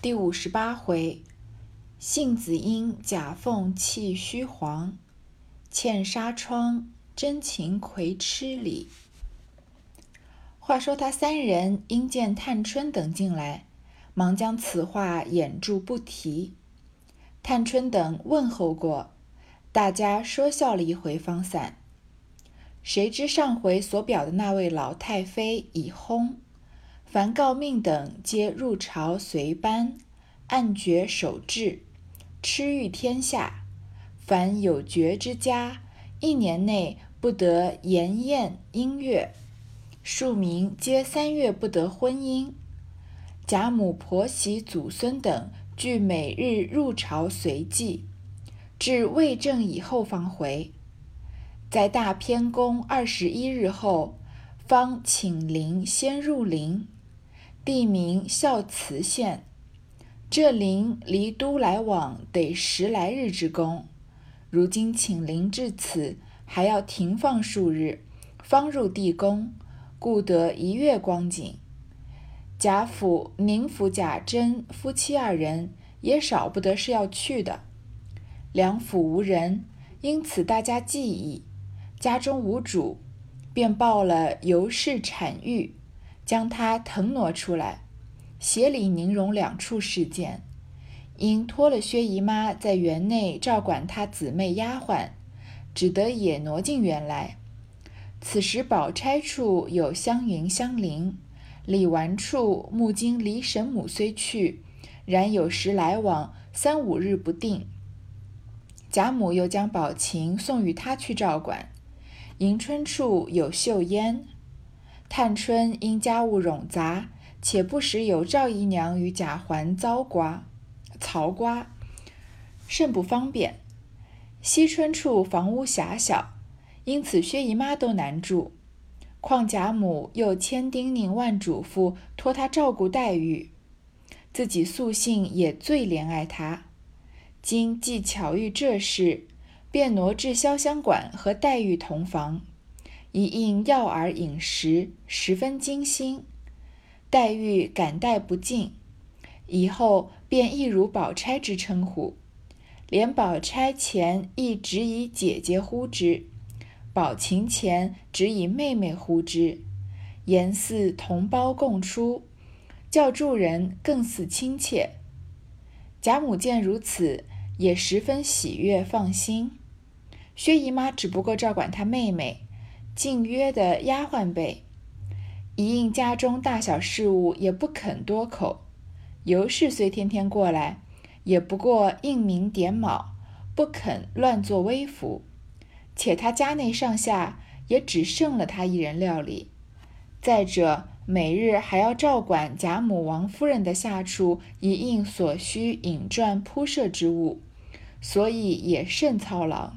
第五十八回，杏子阴假凤气虚黄，茜纱窗真情葵痴里。话说他三人因见探春等进来，忙将此话掩住不提。探春等问候过，大家说笑了一回，方散。谁知上回所表的那位老太妃已薨。凡诰命等皆入朝随班，按爵守制，吃御天下。凡有爵之家，一年内不得筵宴音乐，庶民皆三月不得婚姻。贾母、婆媳、祖孙等俱每日入朝随祭，至未正以后方回。在大偏宫二十一日后，方请灵先入陵。地名孝慈县，这陵离都来往得十来日之功。如今请灵至此，还要停放数日，方入地宫，故得一月光景。贾府、宁府贾珍夫妻二人也少不得是要去的。两府无人，因此大家记忆，家中无主，便报了尤氏产育。将他腾挪出来，协理宁荣两处事件，因托了薛姨妈在园内照管他姊妹丫鬟，只得也挪进园来。此时宝钗处有湘云、香菱，李纨处目经离神母虽去，然有时来往三五日不定。贾母又将宝琴送与他去照管。迎春处有秀烟。探春因家务冗杂，且不时有赵姨娘与贾环糟瓜、曹瓜，甚不方便。惜春处房屋狭小，因此薛姨妈都难住。况贾母又千叮咛万嘱咐，托她照顾黛玉，自己素性也最怜爱她。今既巧遇这事，便挪至潇湘馆和黛玉同房。一应药饵饮食十分精心，黛玉感戴不尽，以后便一如宝钗之称呼，连宝钗前亦只以姐姐呼之，宝琴前只以妹妹呼之，言似同胞共出，叫助人更似亲切。贾母见如此，也十分喜悦放心。薛姨妈只不过照管她妹妹。敬约的丫鬟辈，一应家中大小事务也不肯多口。尤氏虽天天过来，也不过应名点卯，不肯乱作威服。且他家内上下也只剩了他一人料理。再者，每日还要照管贾母、王夫人的下处一应所需引转铺设之物，所以也甚操劳。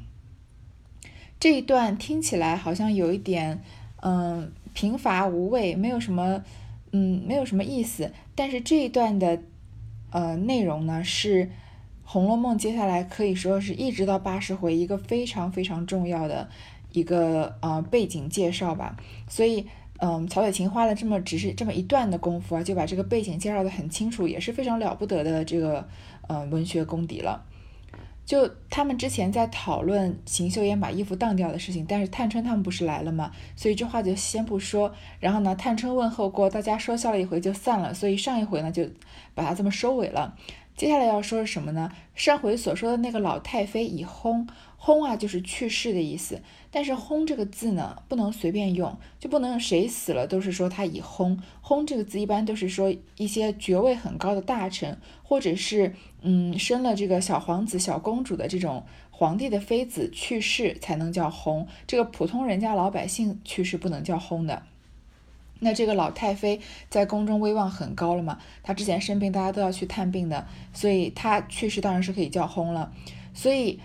这一段听起来好像有一点，嗯，贫乏无味，没有什么，嗯，没有什么意思。但是这一段的，呃，内容呢，是《红楼梦》接下来可以说是一直到八十回一个非常非常重要的一个呃背景介绍吧。所以，嗯，曹雪芹花了这么只是这么一段的功夫啊，就把这个背景介绍的很清楚，也是非常了不得的这个呃文学功底了。就他们之前在讨论邢岫烟把衣服当掉的事情，但是探春他们不是来了吗？所以这话就先不说。然后呢，探春问候过，大家说笑了一回就散了。所以上一回呢，就把它这么收尾了。接下来要说是什么呢？上回所说的那个老太妃已薨。薨啊，就是去世的意思。但是“薨”这个字呢，不能随便用，就不能谁死了都是说他已薨。薨这个字一般都是说一些爵位很高的大臣，或者是嗯生了这个小皇子、小公主的这种皇帝的妃子去世才能叫薨。这个普通人家老百姓去世不能叫薨的。那这个老太妃在宫中威望很高了嘛？她之前生病，大家都要去探病的，所以她去世当然是可以叫薨了。所以。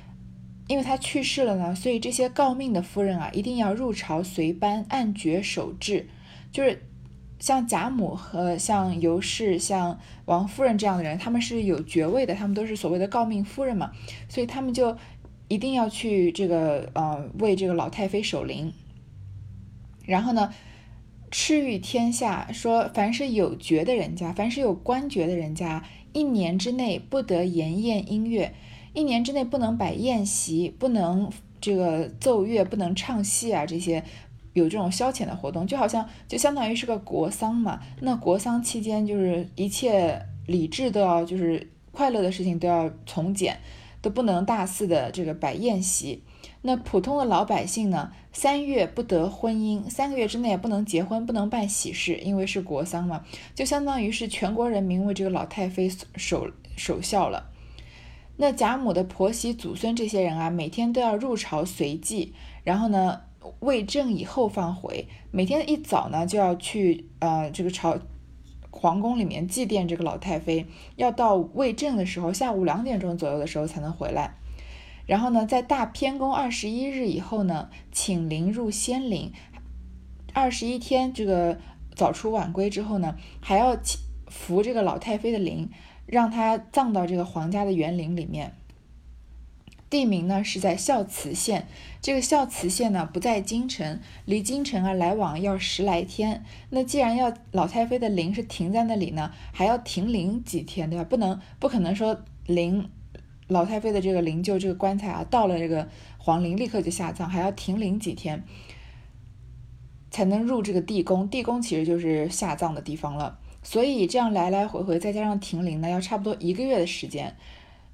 因为他去世了呢，所以这些诰命的夫人啊，一定要入朝随班，按爵守制。就是像贾母和像尤氏、像王夫人这样的人，他们是有爵位的，他们都是所谓的诰命夫人嘛，所以他们就一定要去这个呃为这个老太妃守灵。然后呢，敕谕天下说，凡是有爵的人家，凡是有官爵的人家，一年之内不得筵宴音乐，一年之内不能摆宴席，不能这个奏乐，不能唱戏啊，这些有这种消遣的活动，就好像就相当于是个国丧嘛。那国丧期间，就是一切礼制都要，就是快乐的事情都要从简，都不能大肆的这个摆宴席。那普通的老百姓呢？三月不得婚姻，三个月之内也不能结婚，不能办喜事，因为是国丧嘛，就相当于是全国人民为这个老太妃守守孝了。那贾母的婆媳、祖孙这些人啊，每天都要入朝随祭，然后呢，为正以后放回，每天一早呢就要去呃这个朝皇宫里面祭奠这个老太妃，要到未正的时候，下午两点钟左右的时候才能回来。然后呢，在大偏宫二十一日以后呢，请灵入仙灵。二十一天这个早出晚归之后呢，还要扶这个老太妃的灵，让他葬到这个皇家的园林里面。地名呢是在孝慈县，这个孝慈县呢不在京城，离京城啊来往要十来天。那既然要老太妃的灵是停在那里呢，还要停灵几天，对吧？不能不可能说灵。老太妃的这个灵柩，这个棺材啊，到了这个皇陵，立刻就下葬，还要停灵几天，才能入这个地宫。地宫其实就是下葬的地方了。所以这样来来回回，再加上停灵呢，要差不多一个月的时间。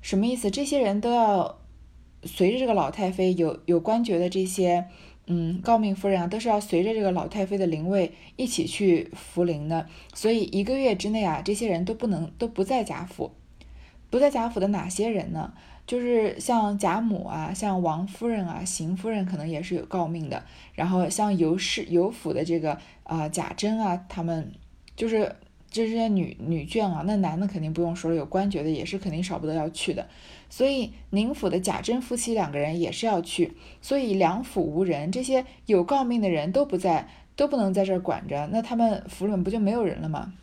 什么意思？这些人都要随着这个老太妃，有有官爵的这些，嗯，诰命夫人啊，都是要随着这个老太妃的灵位一起去扶灵的。所以一个月之内啊，这些人都不能都不在贾府。不在贾府的哪些人呢？就是像贾母啊，像王夫人啊，邢夫人可能也是有诰命的。然后像尤氏、尤府的这个啊贾珍啊，他们就是这些女女眷啊。那男的肯定不用说了，有官爵的也是肯定少不得要去的。所以宁府的贾珍夫妻两个人也是要去。所以两府无人，这些有诰命的人都不在，都不能在这儿管着。那他们府里不就没有人了吗？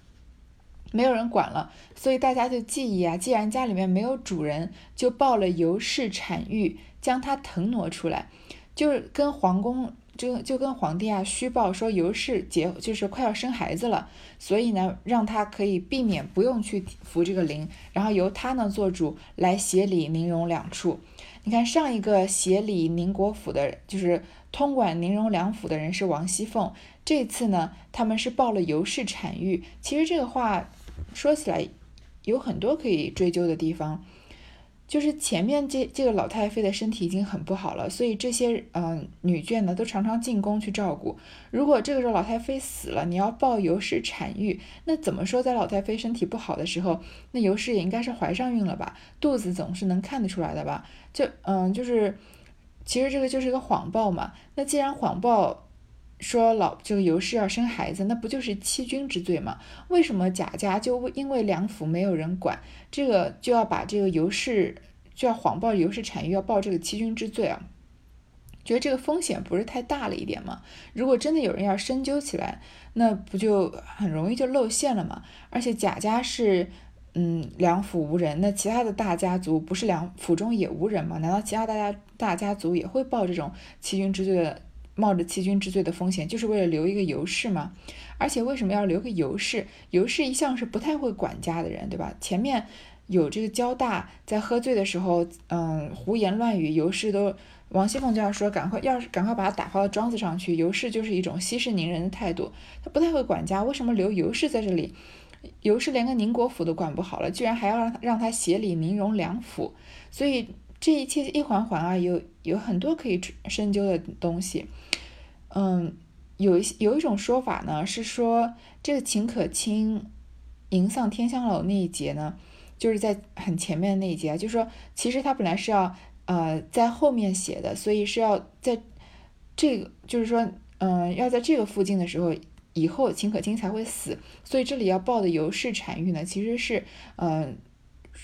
没有人管了，所以大家就记忆啊，既然家里面没有主人，就报了尤氏产育，将他腾挪出来，就是跟皇宫就就跟皇帝啊虚报说尤氏结就是快要生孩子了，所以呢让他可以避免不用去扶这个灵，然后由他呢做主来协理宁荣两处。你看上一个协理宁国府的，就是通管宁荣两府的人是王熙凤，这次呢他们是报了尤氏产育，其实这个话。说起来，有很多可以追究的地方，就是前面这这个老太妃的身体已经很不好了，所以这些嗯女眷呢都常常进宫去照顾。如果这个时候老太妃死了，你要抱尤氏产育，那怎么说在老太妃身体不好的时候，那尤氏也应该是怀上孕了吧？肚子总是能看得出来的吧？就嗯就是，其实这个就是一个谎报嘛。那既然谎报。说老这个尤氏要生孩子，那不就是欺君之罪吗？为什么贾家就因为两府没有人管，这个就要把这个尤氏就要谎报尤氏产业，要报这个欺君之罪啊？觉得这个风险不是太大了一点吗？如果真的有人要深究起来，那不就很容易就露馅了吗？而且贾家是嗯两府无人，那其他的大家族不是两府中也无人吗？难道其他大家大家族也会报这种欺君之罪的？冒着欺君之罪的风险，就是为了留一个尤氏吗？而且为什么要留个尤氏？尤氏一向是不太会管家的人，对吧？前面有这个交大在喝醉的时候，嗯，胡言乱语，尤氏都王熙凤就要说，赶快，要是赶快把他打发到庄子上去。尤氏就是一种息事宁人的态度，他不太会管家，为什么留尤氏在这里？尤氏连个宁国府都管不好了，居然还要让他让他协理宁荣两府，所以这一切一环环啊，有有很多可以深究的东西。嗯，有一些有一种说法呢，是说这个秦可卿迎丧天香楼那一节呢，就是在很前面那一节啊，就是说其实他本来是要呃在后面写的，所以是要在这个就是说嗯要在这个附近的时候，以后秦可卿才会死，所以这里要报的尤氏产育呢，其实是嗯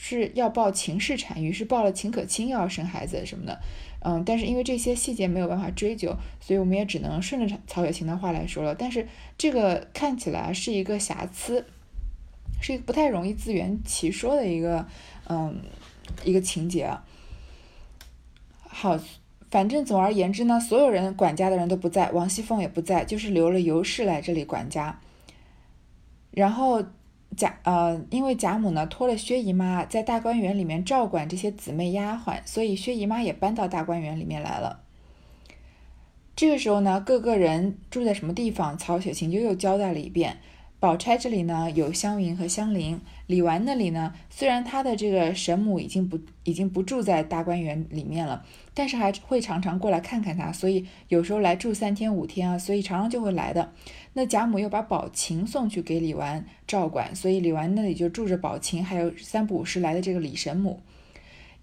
是要报秦氏产育，是报了秦可卿要生孩子什么的。嗯，但是因为这些细节没有办法追究，所以我们也只能顺着曹雪芹的话来说了。但是这个看起来是一个瑕疵，是一个不太容易自圆其说的一个，嗯，一个情节啊。好，反正总而言之呢，所有人管家的人都不在，王熙凤也不在，就是留了尤氏来这里管家。然后贾呃，因为贾母呢托了薛姨妈在大观园里面照管这些姊妹丫鬟，所以薛姨妈也搬到大观园里面来了。这个时候呢，各个人住在什么地方，曹雪芹就又交代了一遍。宝钗这里呢有湘云和香菱，李纨那里呢虽然她的这个神母已经不已经不住在大观园里面了，但是还会常常过来看看她，所以有时候来住三天五天啊，所以常常就会来的。那贾母又把宝琴送去给李纨照管，所以李纨那里就住着宝琴，还有三不五时来的这个李神母。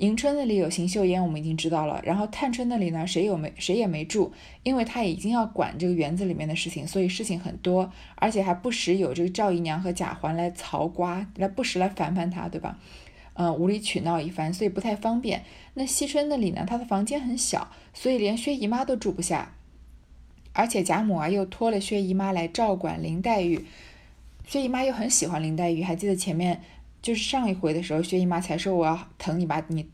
迎春那里有邢岫烟，我们已经知道了。然后探春那里呢，谁有没谁也没住，因为她已经要管这个园子里面的事情，所以事情很多，而且还不时有这个赵姨娘和贾环来曹瓜，来不时来烦烦她，对吧？嗯，无理取闹一番，所以不太方便。那惜春那里呢，她的房间很小，所以连薛姨妈都住不下，而且贾母啊又托了薛姨妈来照管林黛玉，薛姨妈又很喜欢林黛玉，还记得前面。就是上一回的时候，薛姨妈才说我要疼你，把你，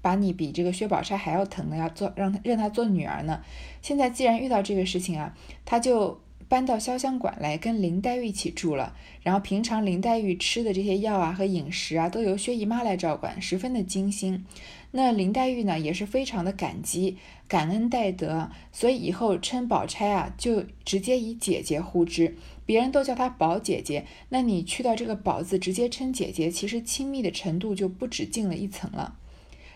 把你比这个薛宝钗还要疼的，要做让她认她做女儿呢。现在既然遇到这个事情啊，她就搬到潇湘馆来跟林黛玉一起住了。然后平常林黛玉吃的这些药啊和饮食啊，都由薛姨妈来照管，十分的精心。那林黛玉呢，也是非常的感激，感恩戴德，所以以后称宝钗啊，就直接以姐姐呼之。别人都叫她宝姐姐，那你去到这个宝字直接称姐姐，其实亲密的程度就不止进了一层了。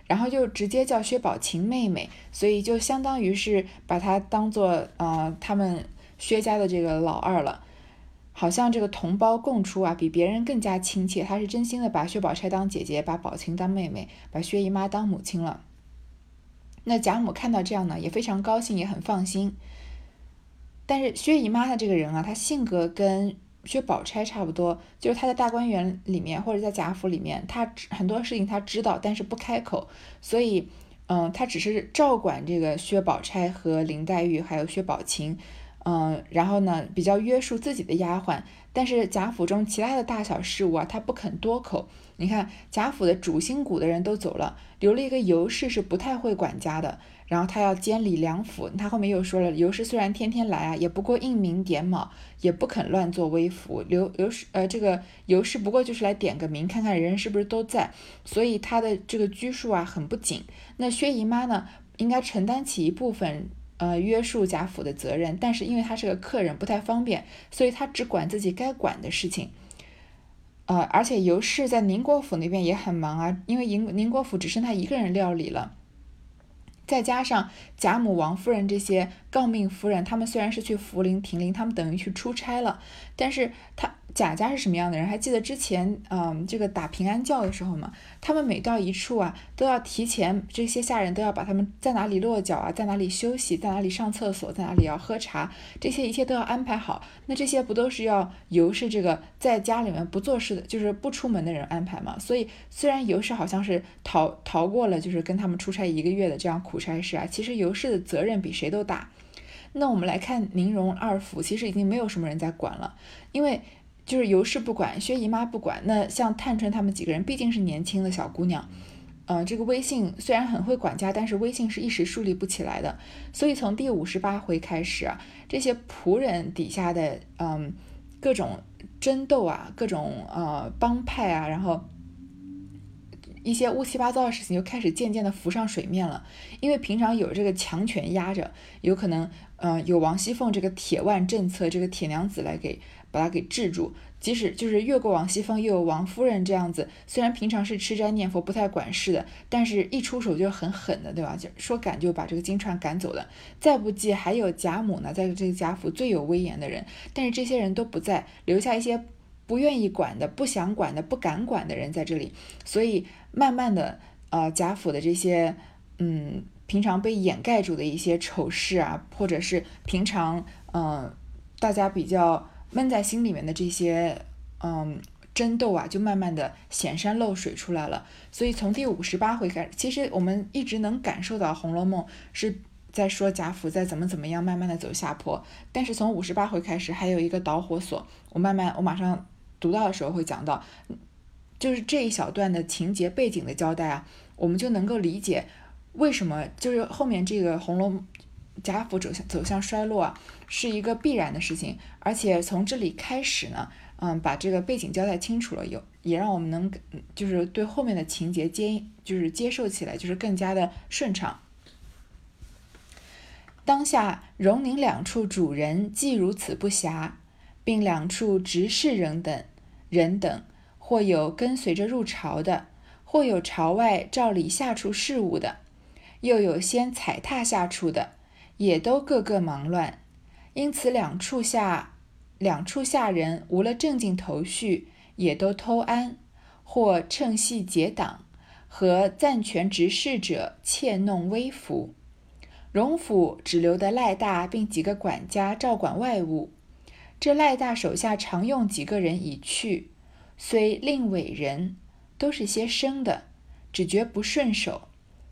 然后就直接叫薛宝琴妹妹，所以就相当于是把她当做呃他们薛家的这个老二了，好像这个同胞共出啊，比别人更加亲切。他是真心的把薛宝钗当姐姐，把宝琴当妹妹，把薛姨妈当母亲了。那贾母看到这样呢，也非常高兴，也很放心。但是薛姨妈她这个人啊，她性格跟薛宝钗差不多，就是她在大观园里面或者在贾府里面，她很多事情她知道，但是不开口，所以，嗯，她只是照管这个薛宝钗和林黛玉还有薛宝琴，嗯，然后呢比较约束自己的丫鬟，但是贾府中其他的大小事务啊，她不肯多口。你看贾府的主心骨的人都走了，留了一个尤氏是不太会管家的。然后他要监理两府，他后面又说了，尤氏虽然天天来啊，也不过应名点卯，也不肯乱作威服。刘刘氏呃，这个尤氏不过就是来点个名，看看人是不是都在，所以他的这个拘束啊很不紧。那薛姨妈呢，应该承担起一部分呃约束贾府的责任，但是因为他是个客人，不太方便，所以他只管自己该管的事情。呃，而且尤氏在宁国府那边也很忙啊，因为宁宁国府只剩他一个人料理了。再加上贾母、王夫人这些诰命夫人，他们虽然是去福陵、亭陵，他们等于去出差了，但是他。贾家是什么样的人？还记得之前，嗯，这个打平安轿的时候吗？他们每到一处啊，都要提前，这些下人都要把他们在哪里落脚啊，在哪里休息，在哪里上厕所，在哪里要喝茶，这些一切都要安排好。那这些不都是要尤氏这个在家里面不做事的，就是不出门的人安排吗？所以虽然尤氏好像是逃逃过了，就是跟他们出差一个月的这样苦差事啊，其实尤氏的责任比谁都大。那我们来看宁荣二府，其实已经没有什么人在管了，因为。就是尤氏不管，薛姨妈不管，那像探春她们几个人毕竟是年轻的小姑娘，呃，这个威信虽然很会管家，但是威信是一时树立不起来的。所以从第五十八回开始啊，这些仆人底下的嗯各种争斗啊，各种呃帮派啊，然后一些乌七八糟的事情就开始渐渐的浮上水面了。因为平常有这个强权压着，有可能嗯有王熙凤这个铁腕政策，这个铁娘子来给。把他给制住，即使就是越过王熙凤，又有王夫人这样子，虽然平常是吃斋念佛，不太管事的，但是一出手就很狠的，对吧？就说赶就把这个金钏赶走了。再不济还有贾母呢，在这个贾府最有威严的人，但是这些人都不在，留下一些不愿意管的、不想管的、不敢管的人在这里，所以慢慢的，呃，贾府的这些，嗯，平常被掩盖住的一些丑事啊，或者是平常，嗯，大家比较。闷在心里面的这些，嗯，争斗啊，就慢慢的显山露水出来了。所以从第五十八回开，其实我们一直能感受到《红楼梦》是在说贾府在怎么怎么样，慢慢的走下坡。但是从五十八回开始，还有一个导火索，我慢慢，我马上读到的时候会讲到，就是这一小段的情节背景的交代啊，我们就能够理解为什么就是后面这个红楼贾府走向走向衰落啊，是一个必然的事情，而且从这里开始呢，嗯，把这个背景交代清楚了，有也让我们能就是对后面的情节接就是接受起来就是更加的顺畅。当下荣宁两处主人既如此不暇，并两处执事人等人等，或有跟随着入朝的，或有朝外照理下处事务的，又有先踩踏下处的。也都个个忙乱，因此两处下两处下人无了正经头绪，也都偷安，或趁隙结党，和暂权执事者窃弄微服。荣府只留得赖大并几个管家照管外务，这赖大手下常用几个人已去，虽令委人，都是些生的，只觉不顺手，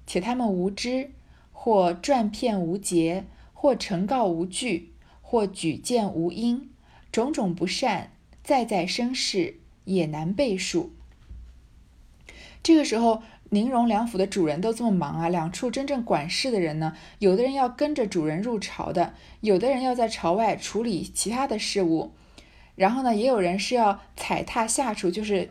且他们无知。或转骗无节，或呈告无据，或举荐无因，种种不善，在在生事，也难背数。这个时候，宁荣两府的主人都这么忙啊，两处真正管事的人呢，有的人要跟着主人入朝的，有的人要在朝外处理其他的事务，然后呢，也有人是要踩踏下处，就是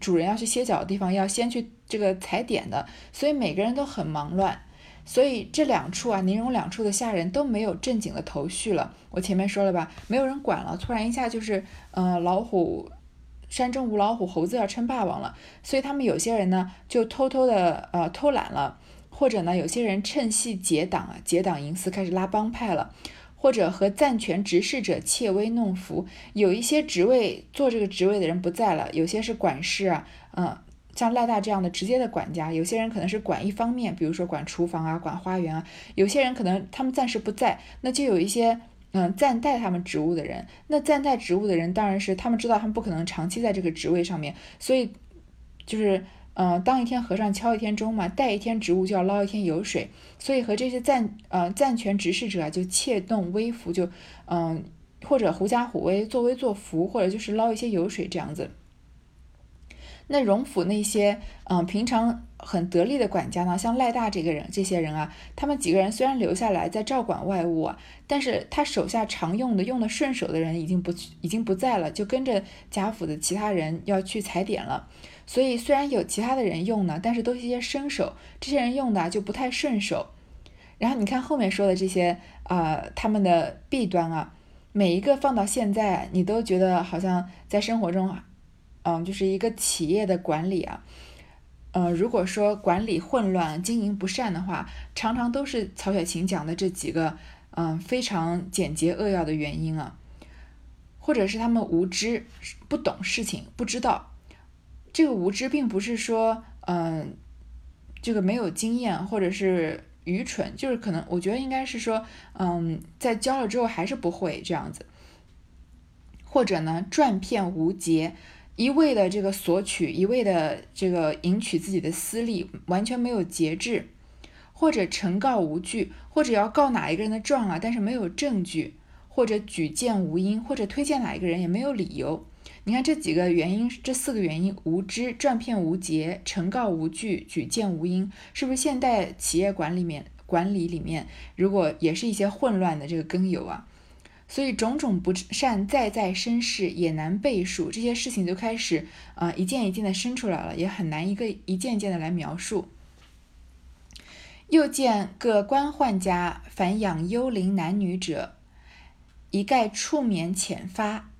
主人要去歇脚的地方，要先去这个踩点的，所以每个人都很忙乱。所以这两处啊，宁荣两处的下人都没有正经的头绪了。我前面说了吧，没有人管了。突然一下就是，呃，老虎山中无老虎，猴子要称霸王了。所以他们有些人呢，就偷偷的呃偷懒了，或者呢，有些人趁隙结党啊，结党营私，开始拉帮派了，或者和暂权执事者窃威弄福。有一些职位做这个职位的人不在了，有些是管事啊，嗯。像赖大这样的直接的管家，有些人可能是管一方面，比如说管厨房啊、管花园啊；有些人可能他们暂时不在，那就有一些嗯暂代他们职务的人。那暂代职务的人当然是他们知道他们不可能长期在这个职位上面，所以就是嗯当一天和尚敲一天钟嘛，带一天职务就要捞一天油水，所以和这些暂呃暂权执事者啊就窃动微服，就嗯或者狐假虎威、作威作福，或者就是捞一些油水这样子。那荣府那些嗯平常很得力的管家呢，像赖大这个人，这些人啊，他们几个人虽然留下来在照管外务啊，但是他手下常用的、用的顺手的人已经不已经不在了，就跟着贾府的其他人要去踩点了。所以虽然有其他的人用呢，但是都是一些生手，这些人用的就不太顺手。然后你看后面说的这些啊，他们的弊端啊，每一个放到现在，你都觉得好像在生活中啊。嗯，就是一个企业的管理啊，呃，如果说管理混乱、经营不善的话，常常都是曹雪芹讲的这几个嗯非常简洁扼要的原因啊，或者是他们无知、不懂事情、不知道。这个无知并不是说嗯这个没有经验或者是愚蠢，就是可能我觉得应该是说嗯在教了之后还是不会这样子，或者呢赚骗无节。一味的这个索取，一味的这个赢取自己的私利，完全没有节制，或者呈告无据，或者要告哪一个人的状啊，但是没有证据，或者举荐无因，或者推荐哪一个人也没有理由。你看这几个原因，这四个原因：无知、赚骗无节、呈告无据、举荐无因，是不是现代企业管理面管理里面，如果也是一些混乱的这个根由啊？所以种种不善再在生事也难背数，这些事情就开始啊一件一件的生出来了，也很难一个一件件的来描述。又见各官宦家凡养幽灵男女者，一概触免遣发。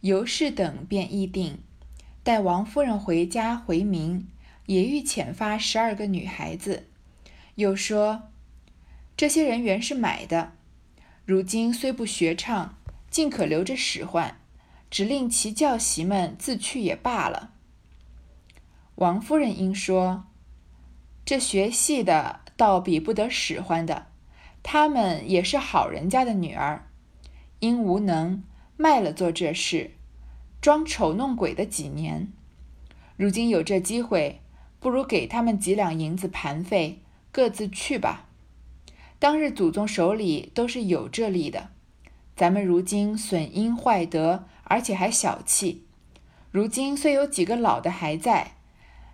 尤氏等便议定，待王夫人回家回明，也欲遣发十二个女孩子。又说这些人原是买的。如今虽不学唱，尽可留着使唤，只令其教习们自去也罢了。王夫人应说：“这学戏的倒比不得使唤的，他们也是好人家的女儿，因无能卖了做这事，装丑弄鬼的几年。如今有这机会，不如给他们几两银子盘费，各自去吧。”当日祖宗手里都是有这力的，咱们如今损阴坏德，而且还小气。如今虽有几个老的还在，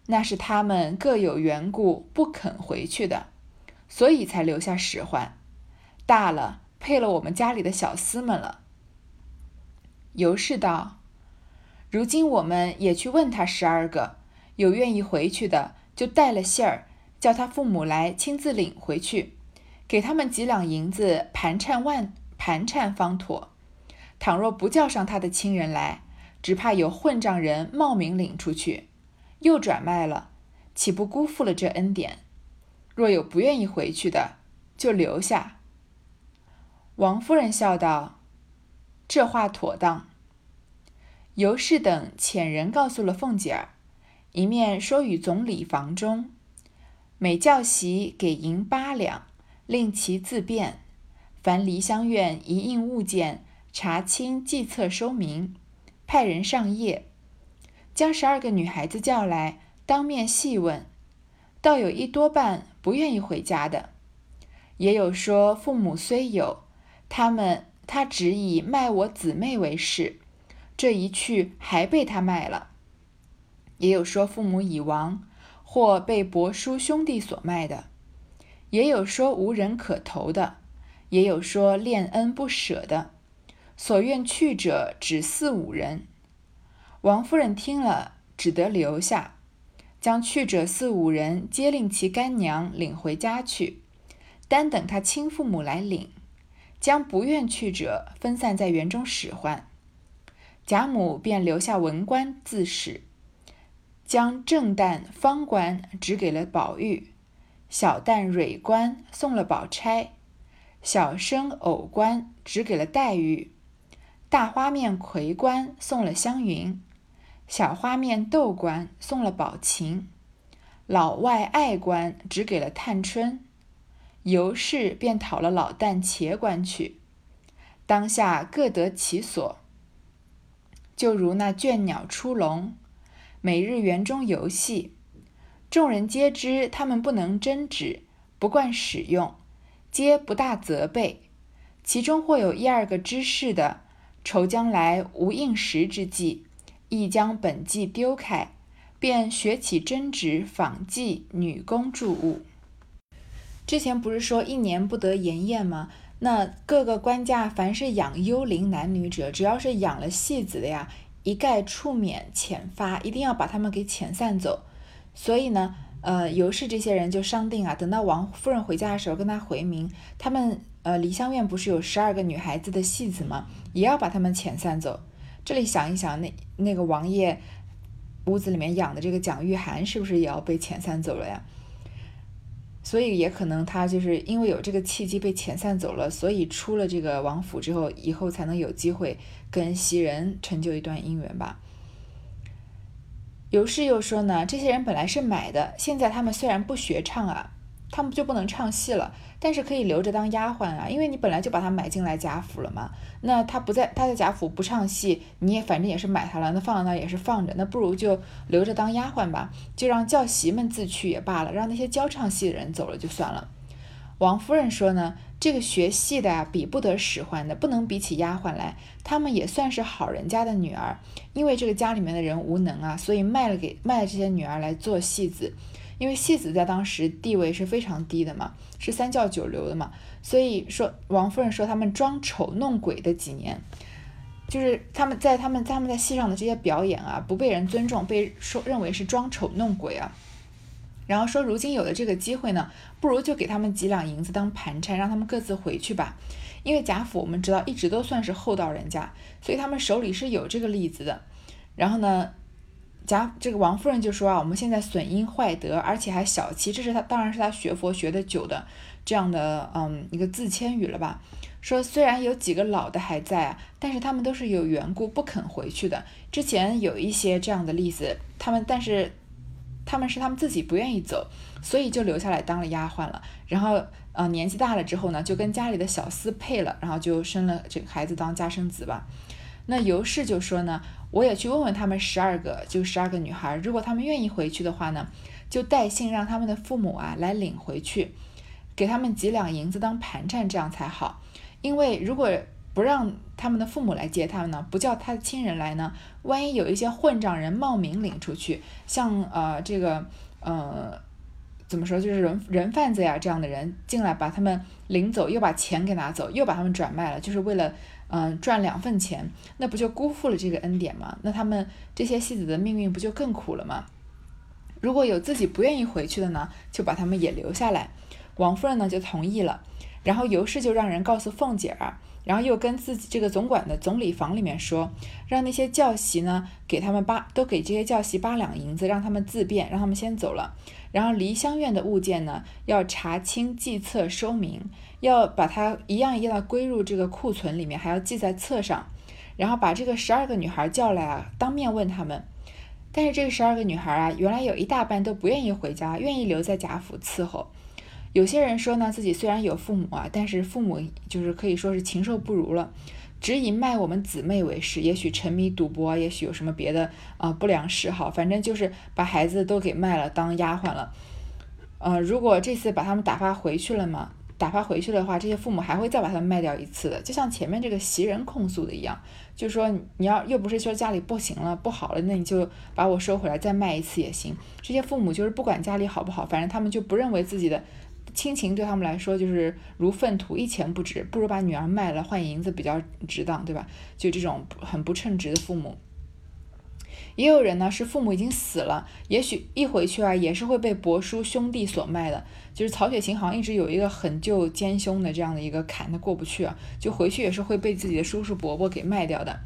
那是他们各有缘故不肯回去的。所以才留下使唤。大了，配了我们家里的小厮们了。”尤氏道：“如今我们也去问他十二个，有愿意回去的，就带了信儿，叫他父母来亲自领回去，给他们几两银子盘缠万盘缠方妥。倘若不叫上他的亲人来，只怕有混账人冒名领出去，又转卖了，岂不辜负了这恩典？若有不愿意回去的，就留下。”王夫人笑道。这话妥当。尤氏等遣人告诉了凤姐儿，一面说与总理房中，每教席给银八两，令其自便。凡梨香院一应物件，查清计册收明，派人上夜，将十二个女孩子叫来，当面细问，倒有一多半不愿意回家的，也有说父母虽有，他们。他只以卖我姊妹为事，这一去还被他卖了。也有说父母已亡，或被伯叔兄弟所卖的；也有说无人可投的；也有说恋恩不舍的。所愿去者只四五人。王夫人听了，只得留下，将去者四五人皆令其干娘领回家去，单等他亲父母来领。将不愿去者分散在园中使唤，贾母便留下文官自使，将正旦、方官指给了宝玉，小旦、蕊官送了宝钗，小生、藕官只给了黛玉，大花面葵官送了湘云，小花面豆官送了宝琴，老外爱官只给了探春。尤氏便讨了老旦、茄官去，当下各得其所。就如那倦鸟出笼，每日园中游戏，众人皆知他们不能真止，不惯使用，皆不大责备。其中或有一二个知事的，愁将来无应时之计，亦将本计丢开，便学起针指、纺技、女工诸物。之前不是说一年不得筵宴吗？那各个官家凡是养幽灵男女者，只要是养了戏子的呀，一概处免遣发，一定要把他们给遣散走。所以呢，呃，尤氏这些人就商定啊，等到王夫人回家的时候，跟他回明，他们呃梨香院不是有十二个女孩子的戏子吗？也要把他们遣散走。这里想一想，那那个王爷屋子里面养的这个蒋玉菡，是不是也要被遣散走了呀？所以也可能他就是因为有这个契机被遣散走了，所以出了这个王府之后，以后才能有机会跟袭人成就一段姻缘吧。尤氏又说呢，这些人本来是买的，现在他们虽然不学唱啊。他们就不能唱戏了，但是可以留着当丫鬟啊，因为你本来就把他买进来贾府了嘛。那他不在，他在贾府不唱戏，你也反正也是买他了，那放在那也是放着，那不如就留着当丫鬟吧，就让教习们自去也罢了，让那些教唱戏的人走了就算了。王夫人说呢，这个学戏的啊，比不得使唤的，不能比起丫鬟来，他们也算是好人家的女儿，因为这个家里面的人无能啊，所以卖了给卖了这些女儿来做戏子。因为戏子在当时地位是非常低的嘛，是三教九流的嘛，所以说王夫人说他们装丑弄鬼的几年，就是他们在他们他们在戏上的这些表演啊，不被人尊重，被说认为是装丑弄鬼啊。然后说如今有了这个机会呢，不如就给他们几两银子当盘缠，让他们各自回去吧。因为贾府我们知道一直都算是厚道人家，所以他们手里是有这个例子的。然后呢？贾这个王夫人就说啊，我们现在损阴坏德，而且还小气，这是他当然是他学佛学的久的这样的嗯一个自谦语了吧？说虽然有几个老的还在啊，但是他们都是有缘故不肯回去的。之前有一些这样的例子，他们但是他们是他们自己不愿意走，所以就留下来当了丫鬟了。然后呃年纪大了之后呢，就跟家里的小厮配了，然后就生了这个孩子当家生子吧。那尤氏就说呢。我也去问问他们十二个，就十二个女孩，如果他们愿意回去的话呢，就带信让他们的父母啊来领回去，给他们几两银子当盘缠，这样才好。因为如果不让他们的父母来接他们呢，不叫他的亲人来呢，万一有一些混账人冒名领出去，像呃这个呃怎么说，就是人人贩子呀这样的人进来把他们领走，又把钱给拿走，又把他们转卖了，就是为了嗯赚两份钱，那不就辜负了这个恩典吗？那他们这些戏子的命运不就更苦了吗？如果有自己不愿意回去的呢，就把他们也留下来。王夫人呢就同意了，然后尤氏就让人告诉凤姐儿。然后又跟自己这个总管的总理房里面说，让那些教习呢，给他们八都给这些教习八两银子，让他们自便，让他们先走了。然后梨香院的物件呢，要查清计册收明，要把它一样一样的归入这个库存里面，还要记在册上。然后把这个十二个女孩叫来啊，当面问他们。但是这十二个女孩啊，原来有一大半都不愿意回家，愿意留在贾府伺候。有些人说呢，自己虽然有父母啊，但是父母就是可以说是禽兽不如了，只以卖我们姊妹为事。也许沉迷赌博，也许有什么别的啊不良嗜好，反正就是把孩子都给卖了当丫鬟了。呃，如果这次把他们打发回去了嘛，打发回去的话，这些父母还会再把他们卖掉一次的。就像前面这个袭人控诉的一样，就说你要又不是说家里不行了不好了，那你就把我收回来再卖一次也行。这些父母就是不管家里好不好，反正他们就不认为自己的。亲情对他们来说就是如粪土，一钱不值，不如把女儿卖了换银子比较值当，对吧？就这种很不称职的父母。也有人呢是父母已经死了，也许一回去啊也是会被伯叔兄弟所卖的。就是曹雪芹好像一直有一个很旧奸凶的这样的一个坎，他过不去啊，就回去也是会被自己的叔叔伯伯给卖掉的。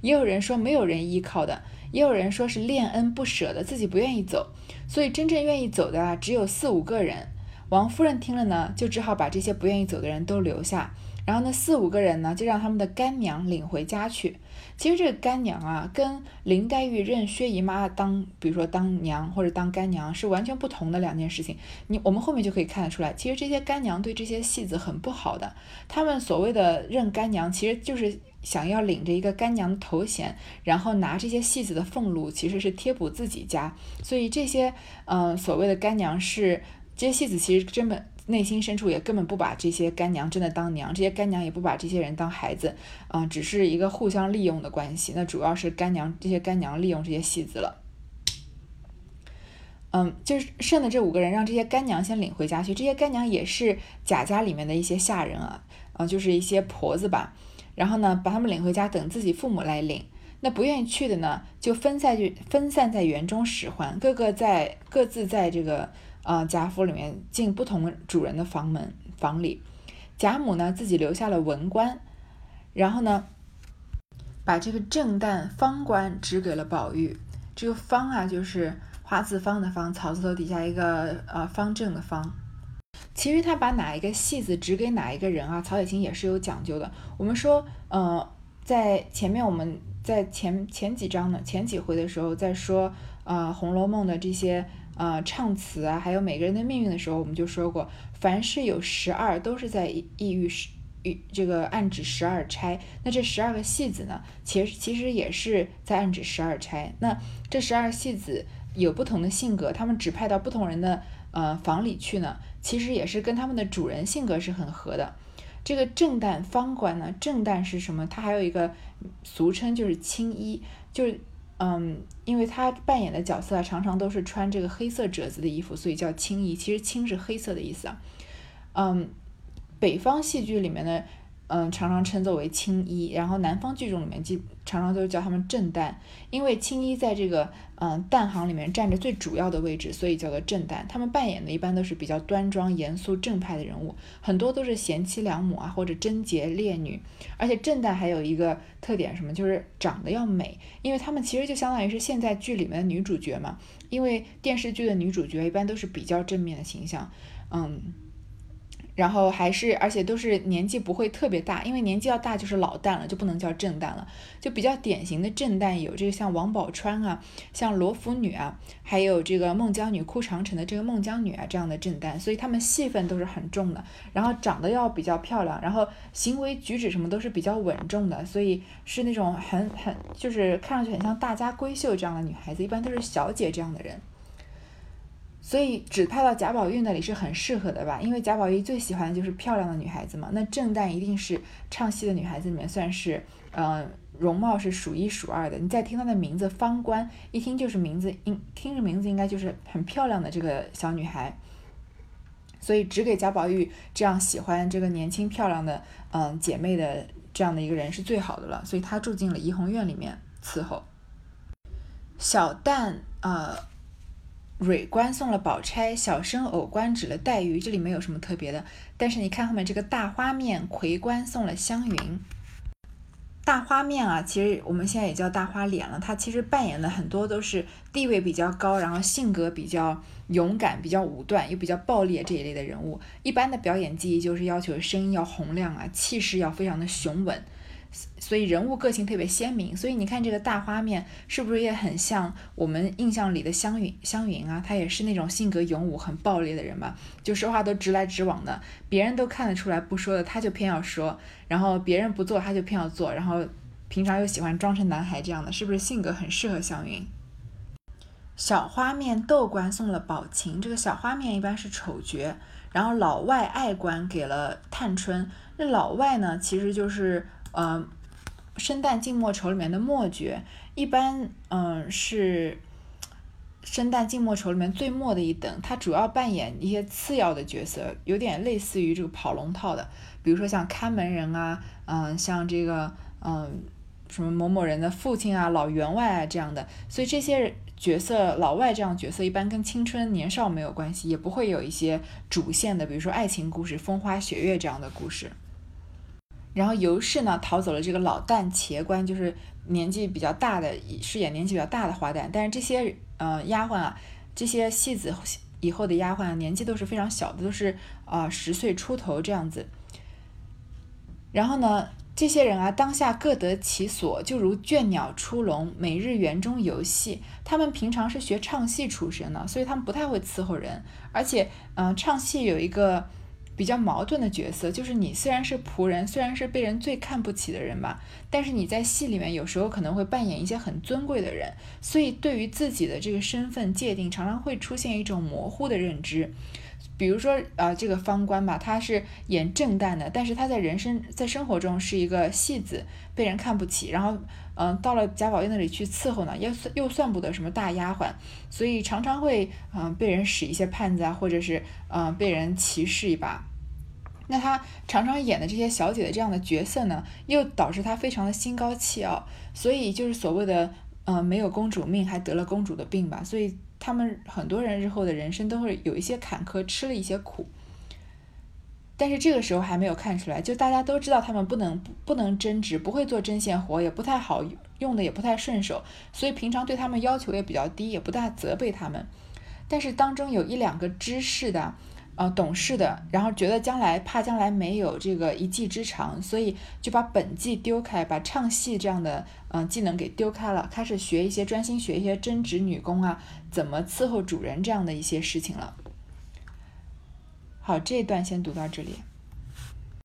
也有人说没有人依靠的，也有人说是恋恩不舍的，自己不愿意走，所以真正愿意走的啊只有四五个人。王夫人听了呢，就只好把这些不愿意走的人都留下，然后呢，四五个人呢，就让他们的干娘领回家去。其实这个干娘啊，跟林黛玉认薛姨妈当，比如说当娘或者当干娘，是完全不同的两件事情。你我们后面就可以看得出来，其实这些干娘对这些戏子很不好的。他们所谓的认干娘，其实就是想要领着一个干娘的头衔，然后拿这些戏子的俸禄，其实是贴补自己家。所以这些，嗯，所谓的干娘是。这些戏子其实根本内心深处也根本不把这些干娘真的当娘，这些干娘也不把这些人当孩子，啊，只是一个互相利用的关系。那主要是干娘这些干娘利用这些戏子了。嗯，就是剩的这五个人让这些干娘先领回家去。这些干娘也是贾家里面的一些下人啊，啊，就是一些婆子吧。然后呢，把他们领回家，等自己父母来领。那不愿意去的呢，就分散去分散在园中使唤，各个在各自在这个。啊，贾府里面进不同主人的房门房里，贾母呢自己留下了文官，然后呢，把这个正旦方官指给了宝玉。这个方啊，就是花字方的方，草字头底下一个呃方正的方。其实他把哪一个戏子指给哪一个人啊，曹雪芹也是有讲究的。我们说，呃，在前面我们在前前几章呢，前几回的时候在说啊《红楼梦》的这些。啊，唱词啊，还有每个人的命运的时候，我们就说过，凡是有十二，都是在意欲十，欲这个暗指十二钗。那这十二个戏子呢，其实其实也是在暗指十二钗。那这十二戏子有不同的性格，他们指派到不同人的呃房里去呢，其实也是跟他们的主人性格是很合的。这个正旦方官呢，正旦是什么？它还有一个俗称就是青衣，就是。嗯，因为他扮演的角色啊，常常都是穿这个黑色褶子的衣服，所以叫青衣。其实青是黑色的意思啊。嗯，北方戏剧里面的。嗯，常常称作为青衣，然后南方剧种里面记常常都叫他们正旦，因为青衣在这个嗯旦行里面占着最主要的位置，所以叫做正旦。他们扮演的一般都是比较端庄、严肃、正派的人物，很多都是贤妻良母啊，或者贞洁烈女。而且正旦还有一个特点，什么就是长得要美，因为他们其实就相当于是现在剧里面的女主角嘛，因为电视剧的女主角一般都是比较正面的形象，嗯。然后还是，而且都是年纪不会特别大，因为年纪要大就是老旦了，就不能叫正旦了。就比较典型的正旦有这个像王宝钏啊，像罗福女啊，还有这个孟姜女哭长城的这个孟姜女啊这样的正旦，所以他们戏份都是很重的。然后长得要比较漂亮，然后行为举止什么都是比较稳重的，所以是那种很很就是看上去很像大家闺秀这样的女孩子，一般都是小姐这样的人。所以指派到贾宝玉那里是很适合的吧？因为贾宝玉最喜欢的就是漂亮的女孩子嘛。那正旦一定是唱戏的女孩子里面算是，嗯，容貌是数一数二的。你再听她的名字方官，一听就是名字，应听着名字应该就是很漂亮的这个小女孩。所以只给贾宝玉这样喜欢这个年轻漂亮的嗯姐妹的这样的一个人是最好的了，所以她住进了怡红院里面伺候。小旦呃，蕊官送了宝钗，小生偶官指了黛玉，这里没有什么特别的。但是你看后面这个大花面魁官送了湘云。大花面啊，其实我们现在也叫大花脸了。他其实扮演的很多都是地位比较高，然后性格比较勇敢、比较武断又比较暴烈这一类的人物。一般的表演技艺就是要求声音要洪亮啊，气势要非常的雄稳。所以人物个性特别鲜明，所以你看这个大花面是不是也很像我们印象里的湘云？湘云啊，她也是那种性格勇武、很暴烈的人嘛，就说话都直来直往的，别人都看得出来不说的，他就偏要说，然后别人不做他就偏要做，然后平常又喜欢装成男孩这样的，是不是性格很适合湘云？小花面豆官送了宝琴，这个小花面一般是丑角，然后老外爱官给了探春，那老外呢，其实就是。呃，生旦净末丑里面的末角，一般嗯是生旦净末丑里面最末的一等，他主要扮演一些次要的角色，有点类似于这个跑龙套的，比如说像看门人啊，嗯，像这个嗯什么某某人的父亲啊、老员外啊这样的，所以这些角色老外这样角色一般跟青春年少没有关系，也不会有一些主线的，比如说爱情故事、风花雪月这样的故事。然后尤氏呢逃走了这个老旦茄官，就是年纪比较大的饰演年纪比较大的花旦，但是这些呃丫鬟啊，这些戏子以后的丫鬟年纪都是非常小的，都是啊十岁出头这样子。然后呢，这些人啊当下各得其所，就如倦鸟出笼，每日园中游戏。他们平常是学唱戏出身的，所以他们不太会伺候人，而且嗯唱戏有一个。比较矛盾的角色，就是你虽然是仆人，虽然是被人最看不起的人吧，但是你在戏里面有时候可能会扮演一些很尊贵的人，所以对于自己的这个身份界定，常常会出现一种模糊的认知。比如说，呃，这个方官吧，他是演正旦的，但是他在人生在生活中是一个戏子，被人看不起，然后，嗯，到了贾宝玉那里去伺候呢，又算又算不得什么大丫鬟，所以常常会，嗯，被人使一些绊子啊，或者是，嗯，被人歧视一把。那他常常演的这些小姐的这样的角色呢，又导致他非常的心高气傲，所以就是所谓的，嗯，没有公主命还得了公主的病吧。所以他们很多人日后的人生都会有一些坎坷，吃了一些苦。但是这个时候还没有看出来，就大家都知道他们不能不能争执，不会做针线活，也不太好用的，也不太顺手，所以平常对他们要求也比较低，也不大责备他们。但是当中有一两个知识的。呃，懂事的，然后觉得将来怕将来没有这个一技之长，所以就把本技丢开，把唱戏这样的嗯技能给丢开了，开始学一些专心学一些针织女工啊，怎么伺候主人这样的一些事情了。好，这一段先读到这里。